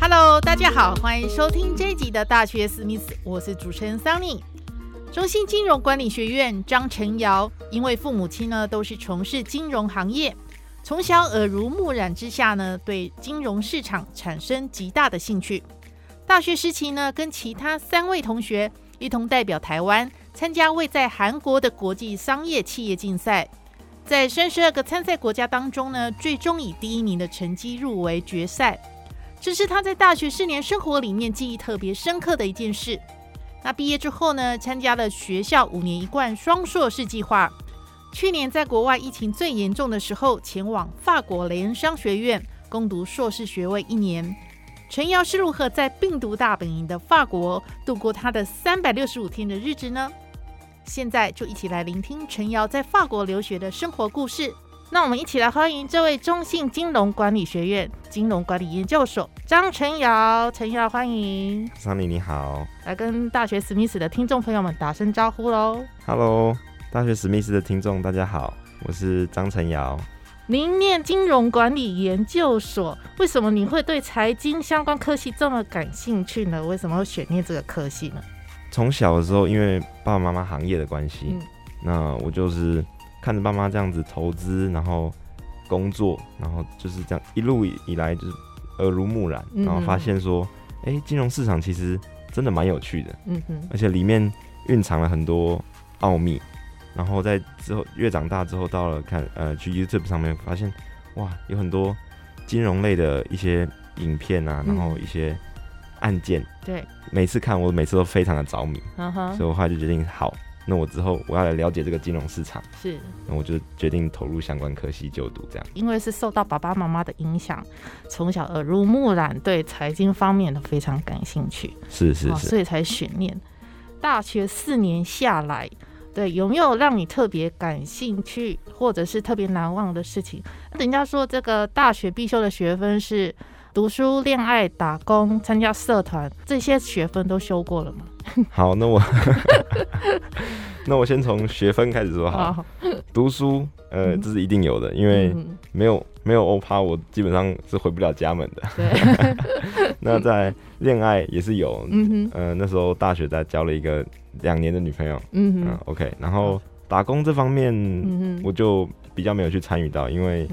Hello，大家好，欢迎收听这一集的大学史密斯，我是主持人桑尼。中信金融管理学院张晨瑶，因为父母亲呢都是从事金融行业，从小耳濡目染之下呢，对金融市场产生极大的兴趣。大学时期呢，跟其他三位同学一同代表台湾参加位在韩国的国际商业企业竞赛，在三十二个参赛国家当中呢，最终以第一名的成绩入围决赛。这是他在大学四年生活里面记忆特别深刻的一件事。那毕业之后呢，参加了学校五年一贯双硕士计划。去年在国外疫情最严重的时候，前往法国雷恩商学院攻读硕士学位一年。陈瑶是如何在病毒大本营的法国度过他的三百六十五天的日子呢？现在就一起来聆听陈瑶在法国留学的生活故事。那我们一起来欢迎这位中信金融管理学院金融管理研究所张晨瑶，陈瑶欢迎。桑尼你好，来跟大学史密斯的听众朋友们打声招呼喽。Hello，大学史密斯的听众大家好，我是张晨瑶。您念金融管理研究所，为什么你会对财经相关科系这么感兴趣呢？为什么会选念这个科系呢？从小的时候，因为爸爸妈妈行业的关系，那我就是。看着爸妈这样子投资，然后工作，然后就是这样一路以来就是耳濡目染，然后发现说，哎，金融市场其实真的蛮有趣的，嗯哼，而且里面蕴藏了很多奥秘。然后在之后越长大之后，到了看呃去 YouTube 上面发现，哇，有很多金融类的一些影片啊，然后一些案件，对，每次看我每次都非常的着迷，所以我后来就决定好。那我之后我要来了解这个金融市场，是，那我就决定投入相关科系就读，这样。因为是受到爸爸妈妈的影响，从小耳濡目染，对财经方面都非常感兴趣，是是是，所以才选念。大学四年下来，对，有没有让你特别感兴趣，或者是特别难忘的事情？人家说这个大学必修的学分是读书、恋爱、打工、参加社团，这些学分都修过了吗？好，那我 那我先从学分开始说好。读书，呃，这是一定有的，因为没有没有欧趴，我基本上是回不了家门的。对 那在恋爱也是有，嗯呃，那时候大学在交了一个两年的女朋友，嗯哼，OK。然后打工这方面，我就比较没有去参与到，因为。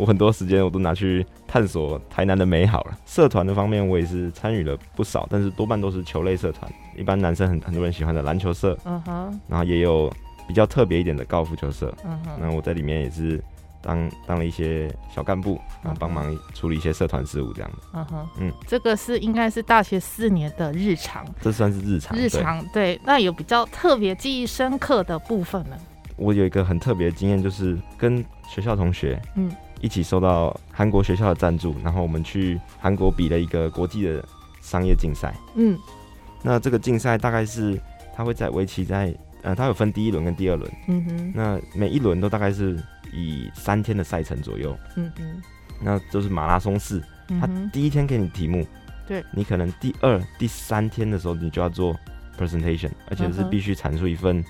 我很多时间我都拿去探索台南的美好了。社团的方面，我也是参与了不少，但是多半都是球类社团。一般男生很很多人喜欢的篮球社，嗯哼，然后也有比较特别一点的高尔夫球社，嗯哼。那我在里面也是当当了一些小干部，然后帮忙处理一些社团事务这样子。嗯哼，嗯，这个是应该是大学四年的日常，这算是日常。日常对，那有比较特别记忆深刻的部分呢？我有一个很特别的经验，就是跟学校同学，嗯。一起受到韩国学校的赞助，然后我们去韩国比了一个国际的商业竞赛。嗯，那这个竞赛大概是它会在为期在呃，它有分第一轮跟第二轮。嗯哼，那每一轮都大概是以三天的赛程左右。嗯哼，那就是马拉松式。他第一天给你题目，对你可能第二、第三天的时候你就要做 presentation，而且是必须阐述一份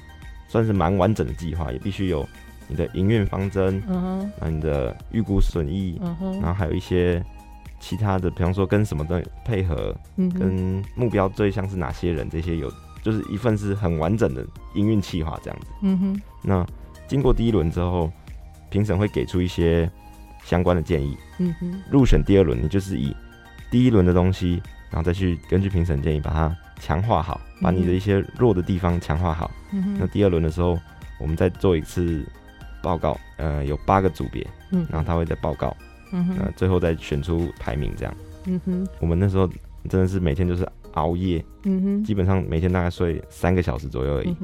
算是蛮完整的计划，也必须有。你的营运方针，嗯哼，那你的预估损益，嗯哼，然后还有一些其他的，比方说跟什么的配合，嗯，跟目标对象是哪些人，这些有，就是一份是很完整的营运计划这样子，嗯哼。那经过第一轮之后，评审会给出一些相关的建议，嗯哼。入选第二轮，你就是以第一轮的东西，然后再去根据评审建议把它强化好，把你的一些弱的地方强化好。嗯哼。那第二轮的时候，我们再做一次。报告，呃，有八个组别，嗯，然后他会再报告，嗯哼，呃，最后再选出排名这样，嗯哼，我们那时候真的是每天就是熬夜，嗯哼，基本上每天大概睡三个小时左右而已，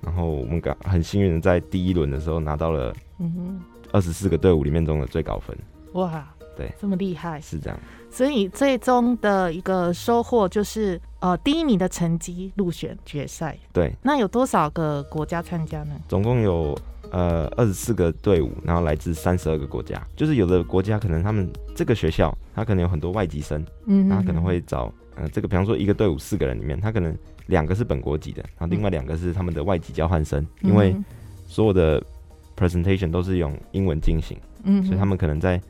然后我们刚很幸运的在第一轮的时候拿到了，嗯哼，二十四个队伍里面中的最高分。哇，对，这么厉害，是这样。所以最终的一个收获就是，呃，第一名的成绩入选决赛。对，那有多少个国家参加呢？总共有呃二十四个队伍，然后来自三十二个国家。就是有的国家可能他们这个学校，他可能有很多外籍生，嗯，他可能会找呃这个，比方说一个队伍四个人里面，他可能两个是本国籍的，然后另外两个是他们的外籍交换生，因为所有的 presentation 都是用英文进行，嗯，所以他们可能在。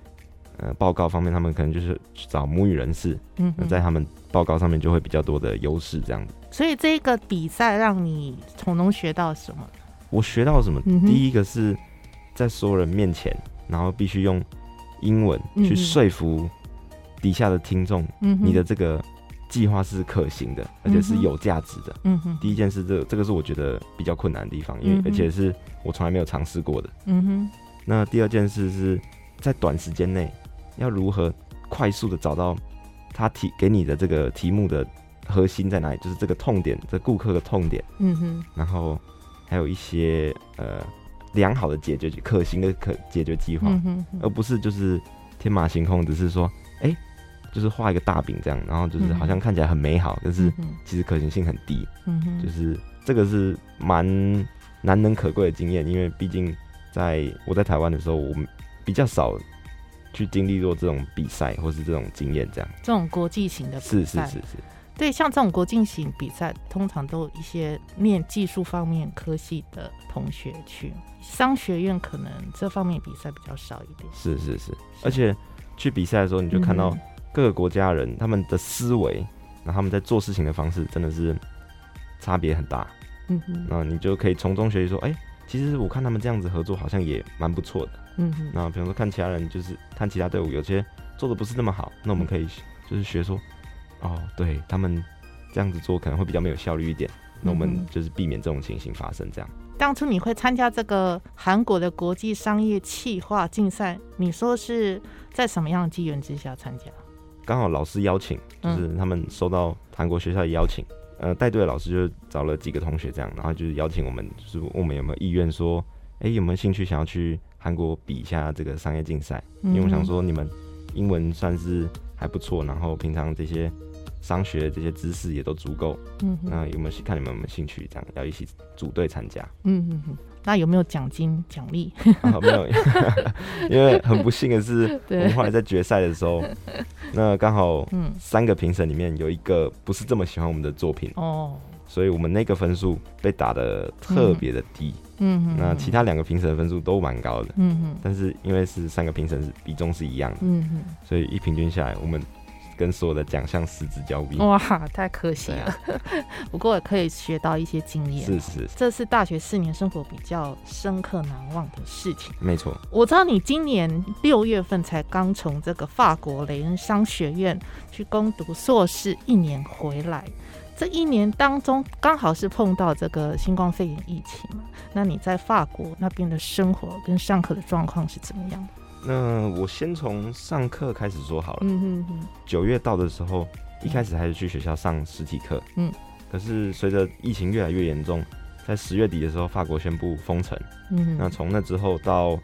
呃，报告方面，他们可能就是找母语人士，嗯，在他们报告上面就会比较多的优势，这样子。所以这个比赛让你从中学到什么？我学到什么？第一个是在所有人面前，然后必须用英文去说服底下的听众，你的这个计划是可行的，而且是有价值的。嗯哼。第一件事，这这个是我觉得比较困难的地方，因为而且是我从来没有尝试过的。嗯哼。那第二件事是在短时间内。要如何快速的找到他提给你的这个题目的核心在哪里？就是这个痛点，这顾客的痛点。嗯哼。然后还有一些呃良好的解决可行的可解决计划，而不是就是天马行空，只是说哎，就是画一个大饼这样，然后就是好像看起来很美好，但是其实可行性很低。嗯哼。就是这个是蛮难能可贵的经验，因为毕竟在我在台湾的时候，我们比较少。去经历过这种比赛，或是这种经验，这样这种国际型的比赛，是是是是，对，像这种国际型比赛，通常都有一些念技术方面科系的同学去，商学院可能这方面比赛比较少一点。是是是，而且去比赛的时候，你就看到各个国家人他们的思维，然后他们在做事情的方式真的是差别很大。嗯哼，那你就可以从中学习说，哎，其实我看他们这样子合作好像也蛮不错的。嗯哼，那比方说看其他人，就是看其他队伍有些做的不是那么好，那我们可以就是学说，哦，对他们这样子做可能会比较没有效率一点，那我们就是避免这种情形发生。这样，当初你会参加这个韩国的国际商业企划竞赛，你说是在什么样的机缘之下参加？刚好老师邀请，就是他们收到韩国学校的邀请，呃，带队的老师就找了几个同学这样，然后就是邀请我们，就是问我们有没有意愿说，哎，有没有兴趣想要去。韩国比一下这个商业竞赛，因为我想说你们英文算是还不错，然后平常这些商学这些知识也都足够。嗯，那有没有看你们有没有兴趣，这样要一起组队参加？嗯嗯嗯。那有没有奖金奖励？没有，因为很不幸的是，我们后来在决赛的时候，那刚好三个评审里面有一个不是这么喜欢我们的作品哦。所以我们那个分数被打的特别的低，嗯，那其他两个评审的分数都蛮高的，嗯哼，但是因为是三个评审是比重是一样的，嗯哼，所以一平均下来，我们跟所有的奖项失之交臂，哇，太可惜了。不过也可以学到一些经验，是是，这是大学四年生活比较深刻难忘的事情。没错，我知道你今年六月份才刚从这个法国雷恩商学院去攻读硕士，一年回来。这一年当中，刚好是碰到这个新冠肺炎疫情嘛？那你在法国那边的生活跟上课的状况是怎么样的？那我先从上课开始说好了。嗯哼哼。九月到的时候，一开始还是去学校上实体课。嗯。可是随着疫情越来越严重，在十月底的时候，法国宣布封城。嗯。那从那之后到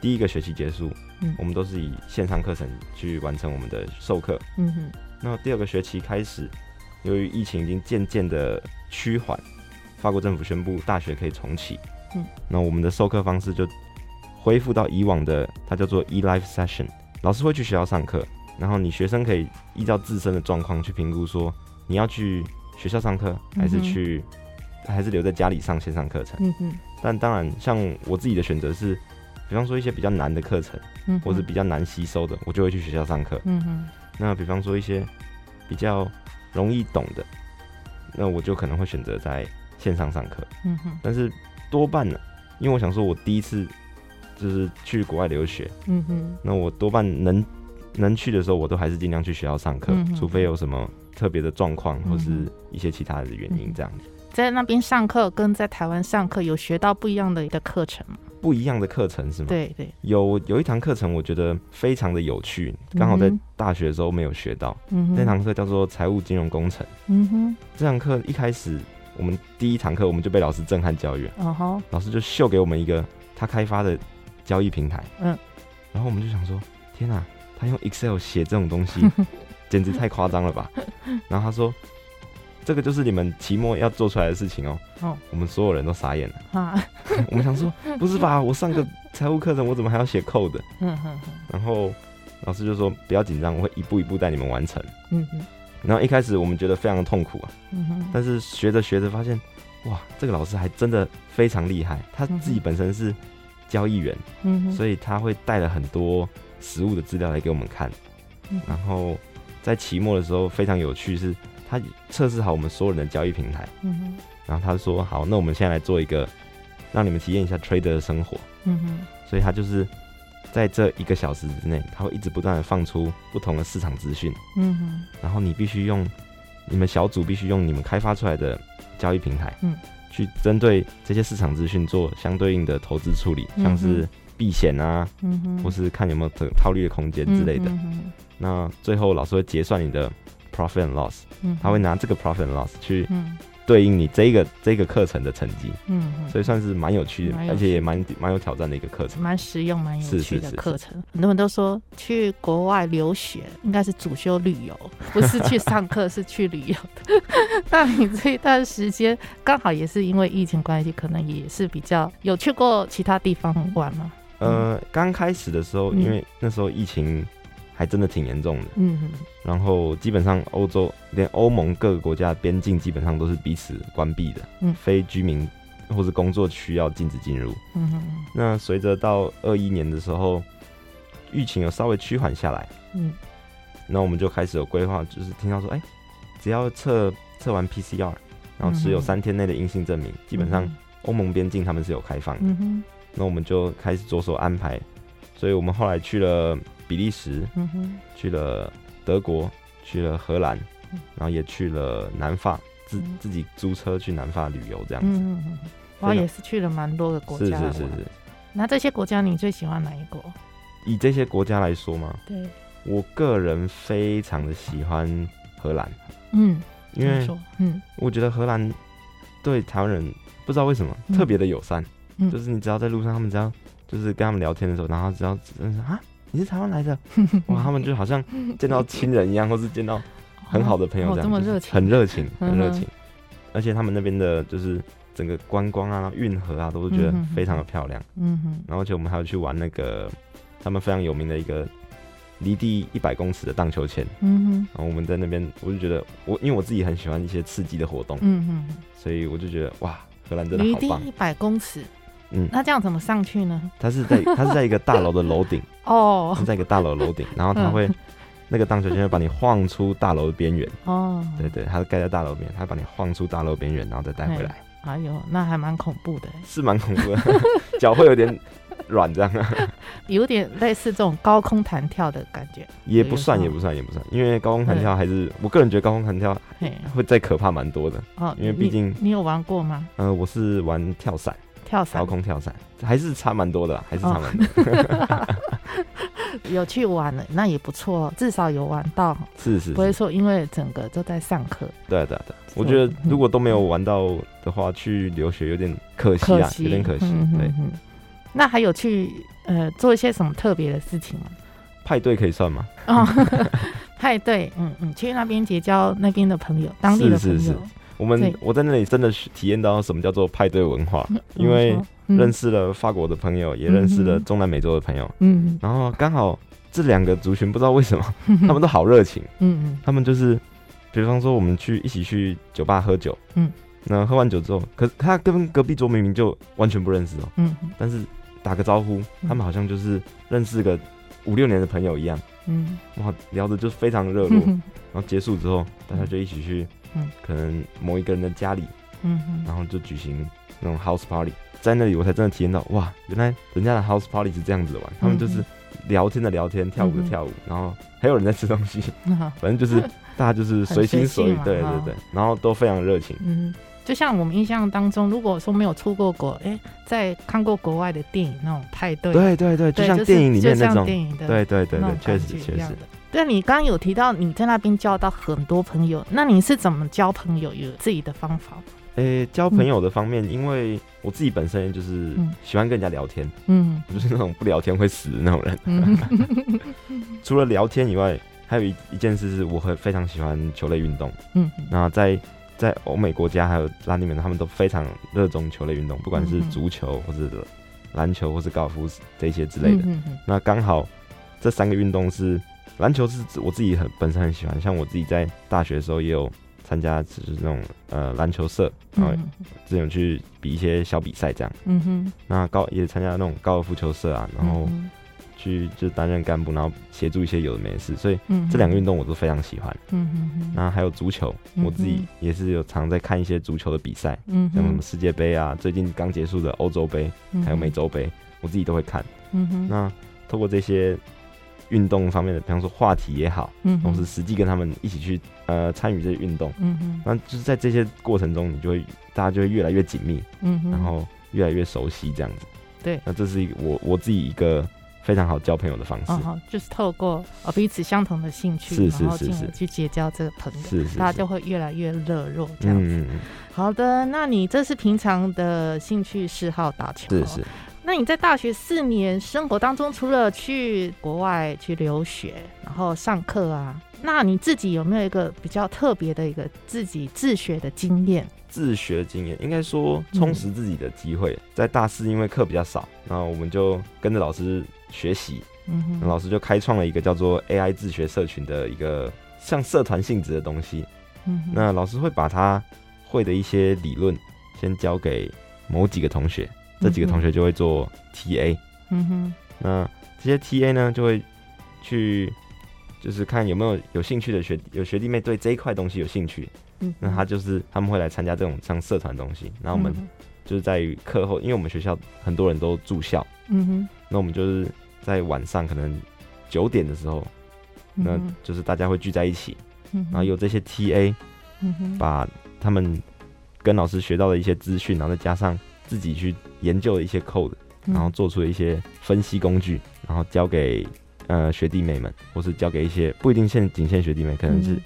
第一个学期结束，嗯，我们都是以线上课程去完成我们的授课。嗯哼。那第二个学期开始。由于疫情已经渐渐的趋缓，法国政府宣布大学可以重启。嗯，那我们的授课方式就恢复到以往的，它叫做 e-life session。老师会去学校上课，然后你学生可以依照自身的状况去评估，说你要去学校上课，还是去，还是留在家里上线上课程。嗯嗯。但当然，像我自己的选择是，比方说一些比较难的课程，嗯，或者比较难吸收的，我就会去学校上课。嗯哼。那比方说一些比较容易懂的，那我就可能会选择在线上上课。嗯哼，但是多半呢，因为我想说，我第一次就是去国外留学。嗯哼，那我多半能能去的时候，我都还是尽量去学校上课，除非有什么特别的状况或是一些其他的原因这样子。在那边上课跟在台湾上课有学到不一样的一个课程吗？不一样的课程是吗？对对，有有一堂课程我觉得非常的有趣，刚好在大学的时候没有学到。那堂课叫做财务金融工程。嗯哼，这堂课一开始我们第一堂课我们就被老师震撼教育。哦吼，老师就秀给我们一个他开发的交易平台。嗯，然后我们就想说，天哪，他用 Excel 写这种东西，简直太夸张了吧？然后他说，这个就是你们期末要做出来的事情哦。哦，我们所有人都傻眼了。啊，我们想说，不是吧？我上个财务课程，我怎么还要写 code？然后老师就说，不要紧张，我会一步一步带你们完成。然后一开始我们觉得非常的痛苦啊。嗯哼。但是学着学着发现。哇，这个老师还真的非常厉害，他自己本身是交易员，嗯，所以他会带了很多实物的资料来给我们看，然后在期末的时候非常有趣，是他测试好我们所有人的交易平台，嗯然后他说好，那我们现在来做一个让你们体验一下 trader 的生活，嗯哼，所以他就是在这一个小时之内，他会一直不断的放出不同的市场资讯，嗯哼，然后你必须用你们小组必须用你们开发出来的。交易平台，嗯，去针对这些市场资讯做相对应的投资处理，像是避险啊，或是看有没有套套利的空间之类的。那最后老师会结算你的 profit and loss，嗯，他会拿这个 profit and loss 去，嗯。对应你这个这个课程的成绩，嗯，所以算是蛮有趣的，而且也蛮蛮有挑战的一个课程，蛮实用、蛮有趣的课程。很多人都说去国外留学应该是主修旅游，不是去上课，是去旅游的。那你这一段时间刚好也是因为疫情关系，可能也是比较有去过其他地方玩吗？呃，刚开始的时候，因为那时候疫情。还真的挺严重的，嗯，然后基本上欧洲连欧盟各个国家的边境基本上都是彼此关闭的，嗯，非居民或是工作需要禁止进入，嗯哼，那随着到二一年的时候，疫情有稍微趋缓下来，嗯，那我们就开始有规划，就是听到说，哎，只要测测完 PCR，然后持有三天内的阴性证明，基本上欧盟边境他们是有开放的，嗯哼，那我们就开始着手安排，所以我们后来去了。比利时，嗯哼，去了德国，去了荷兰，然后也去了南法，自自己租车去南法旅游这样子。嗯嗯我也是去了蛮多的国家。是是是是。那这些国家你最喜欢哪一国？以这些国家来说吗？对。我个人非常的喜欢荷兰。嗯。因为，嗯，我觉得荷兰对台湾人不知道为什么特别的友善。嗯。就是你只要在路上，他们只要就是跟他们聊天的时候，然后只要认识啊。你是台湾来的 哇？他们就好像见到亲人一样，或是见到很好的朋友这样，很热情，很热情。而且他们那边的就是整个观光啊、运河啊，都是觉得非常的漂亮。嗯哼。然后，而且我们还要去玩那个他们非常有名的一个离地一百公尺的荡秋千。嗯哼。然后我们在那边，我就觉得我因为我自己很喜欢一些刺激的活动。嗯哼。所以我就觉得哇，荷兰真的好棒。离地一百公尺。嗯，那这样怎么上去呢？它是在 它是在一个大楼的楼顶。哦，在一个大楼楼顶，然后它会那个荡秋千会把你晃出大楼的边缘。哦，对对，它是盖在大楼边，它把你晃出大楼边缘，然后再带回来。哎呦，那还蛮恐怖的，是蛮恐怖的，脚会有点软这样，啊 有点类似这种高空弹跳的感觉，也不算也不算也不算，因为高空弹跳还是我个人觉得高空弹跳会再可怕蛮多的哦，因为毕竟你有玩过吗？呃，我是玩跳伞。跳伞，高空跳伞，还是差蛮多的，还是差蛮多。有去玩了，那也不错，至少有玩到。是是，不会说因为整个都在上课。对对对，我觉得如果都没有玩到的话，去留学有点可惜啊，有点可惜。对，那还有去呃做一些什么特别的事情吗？派对可以算吗？哦，派对，嗯嗯，去那边结交那边的朋友，当地的朋友。我们我在那里真的体验到什么叫做派对文化，因为认识了法国的朋友，也认识了中南美洲的朋友。嗯，然后刚好这两个族群不知道为什么 他们都好热情。嗯嗯，他们就是，比方说我们去一起去酒吧喝酒。嗯，那喝完酒之后，可是他跟隔壁桌明明就完全不认识哦。嗯，但是打个招呼，他们好像就是认识个五六年的朋友一样。嗯，哇，聊的就非常热络。然后结束之后，大家就一起去。嗯，可能某一个人的家里，嗯，然后就举行那种 house party，在那里我才真的体验到，哇，原来人家的 house party 是这样子玩，他们就是聊天的聊天，跳舞的跳舞，然后还有人在吃东西，反正就是 大家就是随心所欲，对对对，然后都非常热情。嗯，就像我们印象当中，如果说没有出过国，哎，在看过国外的电影那种派对，对对对，就像电影里面那种电影的，对对对对，确实确实。对，你刚刚有提到你在那边交到很多朋友，那你是怎么交朋友？有自己的方法？诶，交朋友的方面，因为我自己本身就是喜欢跟人家聊天，嗯，就是那种不聊天会死的那种人。除了聊天以外，还有一一件事是，我很非常喜欢球类运动。嗯，那在在欧美国家还有拉丁美他们都非常热衷球类运动，不管是足球或者篮球或是高尔夫这些之类的。那刚好这三个运动是篮球是我自己很本身很喜欢，像我自己在大学的时候也有。参加就是那种呃篮球社，然后这种去比一些小比赛这样。嗯哼。那高也参加那种高尔夫球社啊，然后去就担任干部，然后协助一些有的没事。所以这两个运动我都非常喜欢。嗯哼。那还有足球，我自己也是有常在看一些足球的比赛，嗯，像什么世界杯啊，最近刚结束的欧洲杯，还有美洲杯，我自己都会看。嗯哼。那透过这些。运动方面的，比方说话题也好，嗯，同时实际跟他们一起去呃参与这些运动，嗯哼，那就是在这些过程中，你就会大家就会越来越紧密，嗯哼，然后越来越熟悉这样子，对，那这是一个我我自己一个非常好交朋友的方式，就是透过呃彼此相同的兴趣，是是是是，去结交这个朋友，是是，大家就会越来越热络这样子。好的，那你这是平常的兴趣嗜好打球，是是。那你在大学四年生活当中，除了去国外去留学，然后上课啊，那你自己有没有一个比较特别的一个自己自学的经验？自学经验应该说充实自己的机会，在大四因为课比较少，然后我们就跟着老师学习，嗯哼，老师就开创了一个叫做 AI 自学社群的一个像社团性质的东西，嗯，那老师会把他会的一些理论先交给某几个同学。这几个同学就会做 TA，嗯哼，那这些 TA 呢就会去，就是看有没有有兴趣的学有学弟妹对这一块东西有兴趣，嗯，那他就是他们会来参加这种像社团东西，然后我们就是在课后，因为我们学校很多人都住校，嗯哼，那我们就是在晚上可能九点的时候，那就是大家会聚在一起，然后有这些 TA，嗯哼，把他们跟老师学到的一些资讯，然后再加上。自己去研究了一些 code，然后做出了一些分析工具，然后交给呃学弟妹们，或是交给一些不一定限仅限学弟妹，可能是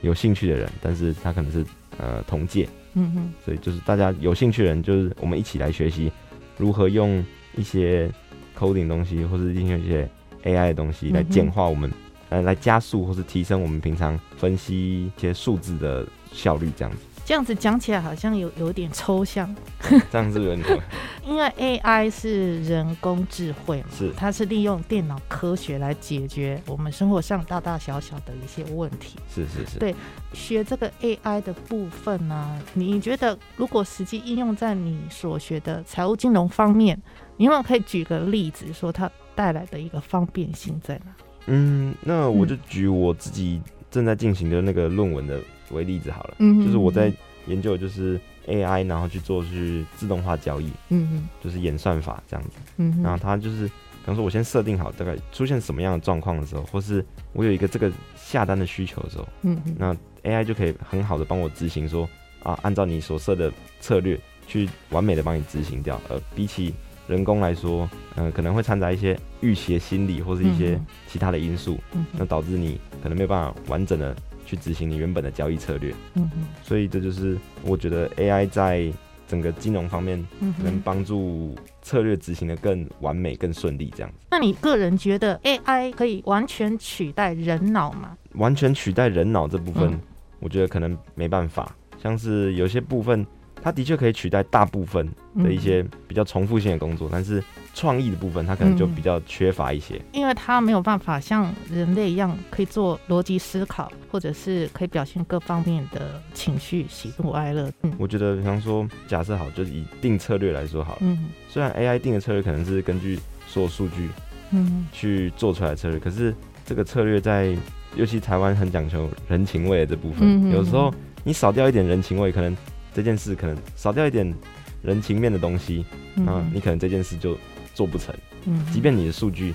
有兴趣的人，但是他可能是呃同届，嗯哼，所以就是大家有兴趣的人，就是我们一起来学习如何用一些 coding 东西，或是用一些 AI 的东西来简化我们，呃，来加速或是提升我们平常分析一些数字的效率，这样子。这样子讲起来好像有有点抽象，这样子有点。因为 AI 是人工智慧嘛，是它是利用电脑科学来解决我们生活上大大小小的一些问题。是是是。对，学这个 AI 的部分呢，你觉得如果实际应用在你所学的财务金融方面，你有没有可以举个例子，说它带来的一个方便性在哪？嗯，那我就举我自己正在进行的那个论文的。为例子好了，嗯，就是我在研究就是 AI，然后去做去自动化交易，嗯嗯，就是演算法这样子，嗯，然后它就是，比方说我先设定好大概出现什么样的状况的时候，或是我有一个这个下单的需求的时候，嗯嗯，那 AI 就可以很好的帮我执行说啊，按照你所设的策略去完美的帮你执行掉，呃比起人工来说，嗯，可能会掺杂一些预期的心理或是一些其他的因素，嗯，那导致你可能没有办法完整的。去执行你原本的交易策略，嗯哼，所以这就是我觉得 AI 在整个金融方面能帮助策略执行的更完美、更顺利这样子。那你个人觉得 AI 可以完全取代人脑吗？完全取代人脑这部分，我觉得可能没办法。像是有些部分。它的确可以取代大部分的一些比较重复性的工作，但是创意的部分它可能就比较缺乏一些，因为它没有办法像人类一样可以做逻辑思考，或者是可以表现各方面的情绪，喜怒哀乐。嗯，我觉得，比方说，假设好，就是以定策略来说好了。嗯，虽然 AI 定的策略可能是根据所有数据，嗯，去做出来的策略，可是这个策略在，尤其台湾很讲求人情味的这部分，有时候你少掉一点人情味，可能。这件事可能少掉一点人情面的东西，啊，你可能这件事就做不成。嗯，即便你的数据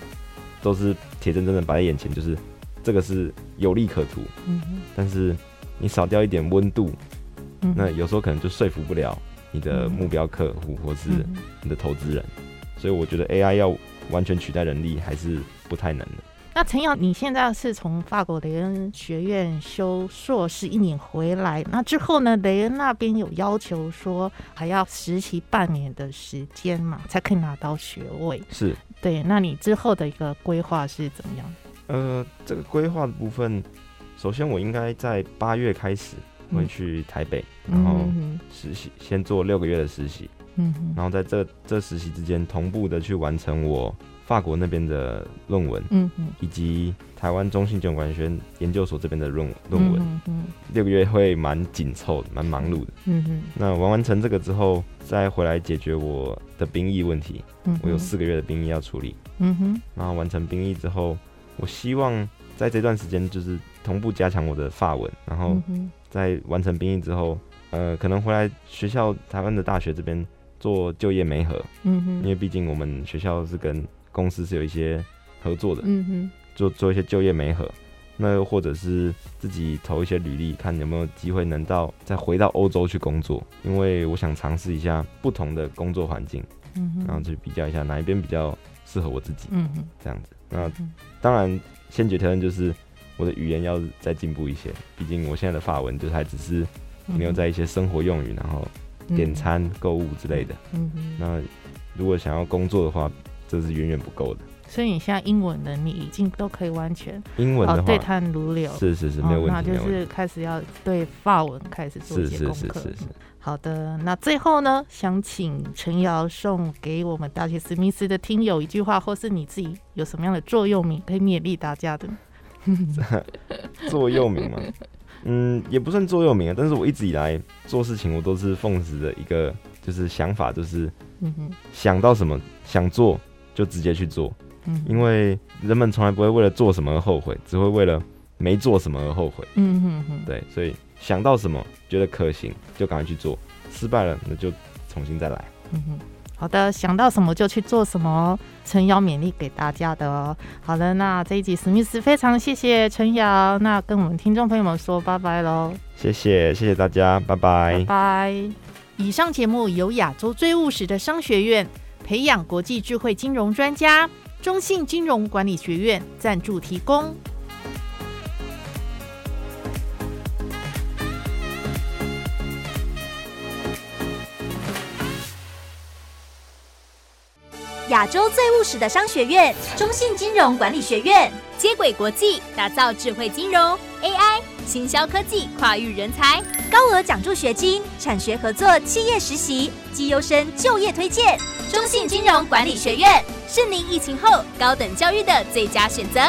都是铁铮铮的摆在眼前，就是这个是有利可图。嗯但是你少掉一点温度，那有时候可能就说服不了你的目标客户或是你的投资人。所以我觉得 AI 要完全取代人力还是不太能的。那陈瑶，你现在是从法国雷恩学院修硕士一年回来，那之后呢？雷恩那边有要求说还要实习半年的时间嘛，才可以拿到学位。是，对。那你之后的一个规划是怎么样？呃，这个规划的部分，首先我应该在八月开始会去台北，然后实习，先做六个月的实习，嗯，然后在这这实习之间同步的去完成我。法国那边的论文，嗯嗯，以及台湾中信金融管理学院研究所这边的论论文，嗯嗯，六个月会蛮紧凑的，蛮忙碌的，嗯嗯。那完完成这个之后，再回来解决我的兵役问题，嗯，我有四个月的兵役要处理，嗯哼。然后完成兵役之后，我希望在这段时间就是同步加强我的法文，然后在完成兵役之后，呃，可能回来学校台湾的大学这边做就业媒合，嗯哼，因为毕竟我们学校是跟公司是有一些合作的，嗯哼，做做一些就业媒合，那又或者是自己投一些履历，看有没有机会能到再回到欧洲去工作，因为我想尝试一下不同的工作环境，嗯哼，然后去比较一下哪一边比较适合我自己，嗯哼，这样子。那当然，先决条件就是我的语言要再进步一些，毕竟我现在的法文就还只是停留在一些生活用语，然后点餐、购物之类的，嗯哼。那如果想要工作的话，这是远远不够的，所以你现在英文能力已经都可以完全英文的话对谈如流，是是是没有问题，那就是开始要对法文开始做一些功课。是是是是。好的，那最后呢，想请陈瑶送给我们大学史密斯的听友一句话，或是你自己有什么样的座右铭可以勉励大家的？座右铭嘛？嗯，也不算座右铭啊，但是我一直以来做事情，我都是奉持的一个就是想法，就是想到什么想做。就直接去做，嗯，因为人们从来不会为了做什么而后悔，只会为了没做什么而后悔，嗯哼哼，对，所以想到什么觉得可行就赶快去做，失败了那就重新再来，嗯哼，好的，想到什么就去做什么，陈瑶勉励给大家的哦。好的，那这一集史密斯非常谢谢陈瑶，那跟我们听众朋友们说拜拜喽，谢谢谢谢大家，拜拜拜。以上节目由亚洲最务实的商学院。培养国际智慧金融专家，中信金融管理学院赞助提供。亚洲最务实的商学院——中信金融管理学院，接轨国际，打造智慧金融、AI、行销科技跨域人才，高额奖助学金，产学合作，企业实习，绩优生就业推荐。中信金融管理学院是您疫情后高等教育的最佳选择。